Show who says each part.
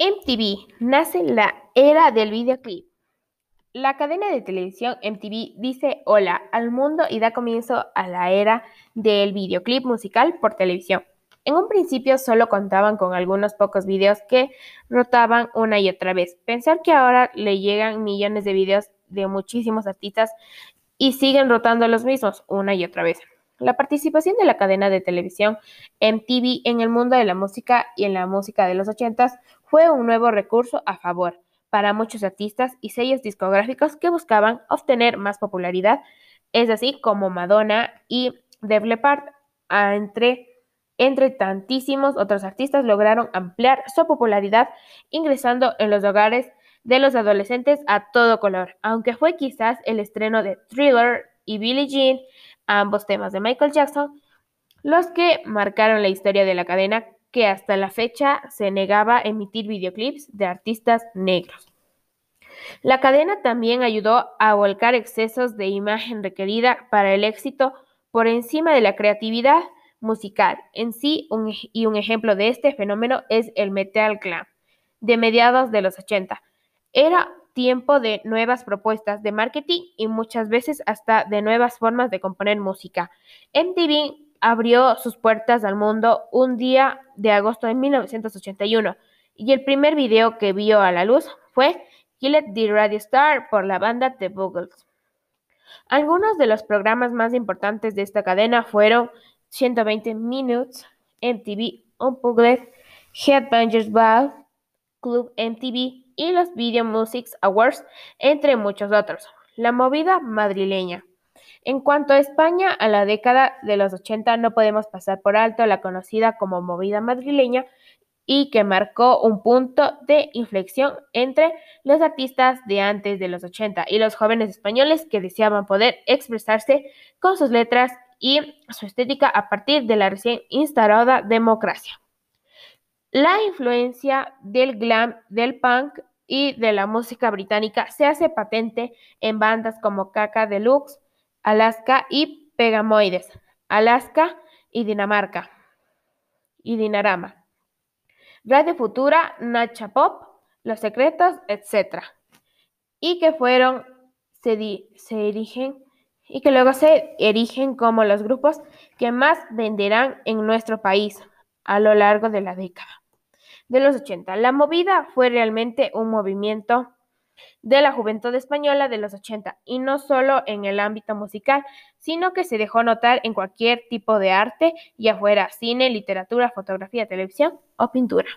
Speaker 1: MTV nace la era del videoclip. La cadena de televisión MTV dice hola al mundo y da comienzo a la era del videoclip musical por televisión. En un principio solo contaban con algunos pocos videos que rotaban una y otra vez. Pensar que ahora le llegan millones de videos de muchísimos artistas y siguen rotando los mismos una y otra vez. La participación de la cadena de televisión MTV en el mundo de la música y en la música de los ochentas fue un nuevo recurso a favor para muchos artistas y sellos discográficos que buscaban obtener más popularidad, es así como Madonna y Def Leppard, entre, entre tantísimos otros artistas, lograron ampliar su popularidad ingresando en los hogares de los adolescentes a todo color, aunque fue quizás el estreno de Thriller y Billie Jean, ambos temas de Michael Jackson, los que marcaron la historia de la cadena que hasta la fecha se negaba a emitir videoclips de artistas negros. La cadena también ayudó a volcar excesos de imagen requerida para el éxito por encima de la creatividad musical en sí y un ejemplo de este fenómeno es el Metal Glam de mediados de los 80. Era tiempo de nuevas propuestas de marketing y muchas veces hasta de nuevas formas de componer música. MTV abrió sus puertas al mundo un día de agosto de 1981 y el primer video que vio a la luz fue Killed the Radio Star por la banda The Buggles. Algunos de los programas más importantes de esta cadena fueron 120 Minutes, MTV Unplugged, Headbangers Ball, Club MTV y los Video Music Awards, entre muchos otros. La movida madrileña. En cuanto a España, a la década de los 80 no podemos pasar por alto la conocida como movida madrileña y que marcó un punto de inflexión entre los artistas de antes de los 80 y los jóvenes españoles que deseaban poder expresarse con sus letras y su estética a partir de la recién instalada democracia. La influencia del glam, del punk y de la música británica. Se hace patente en bandas como Caca Deluxe, Alaska y Pegamoides, Alaska y Dinamarca y Dinarama, Radio Futura, Nacha Pop, Los Secretos, etc. Y que fueron, se, erigen y que luego se erigen como los grupos que más venderán en nuestro país a lo largo de la década de los 80. La movida fue realmente un movimiento de la juventud española de los 80 y no solo en el ámbito musical, sino que se dejó notar en cualquier tipo de arte, ya fuera cine, literatura, fotografía, televisión o pintura.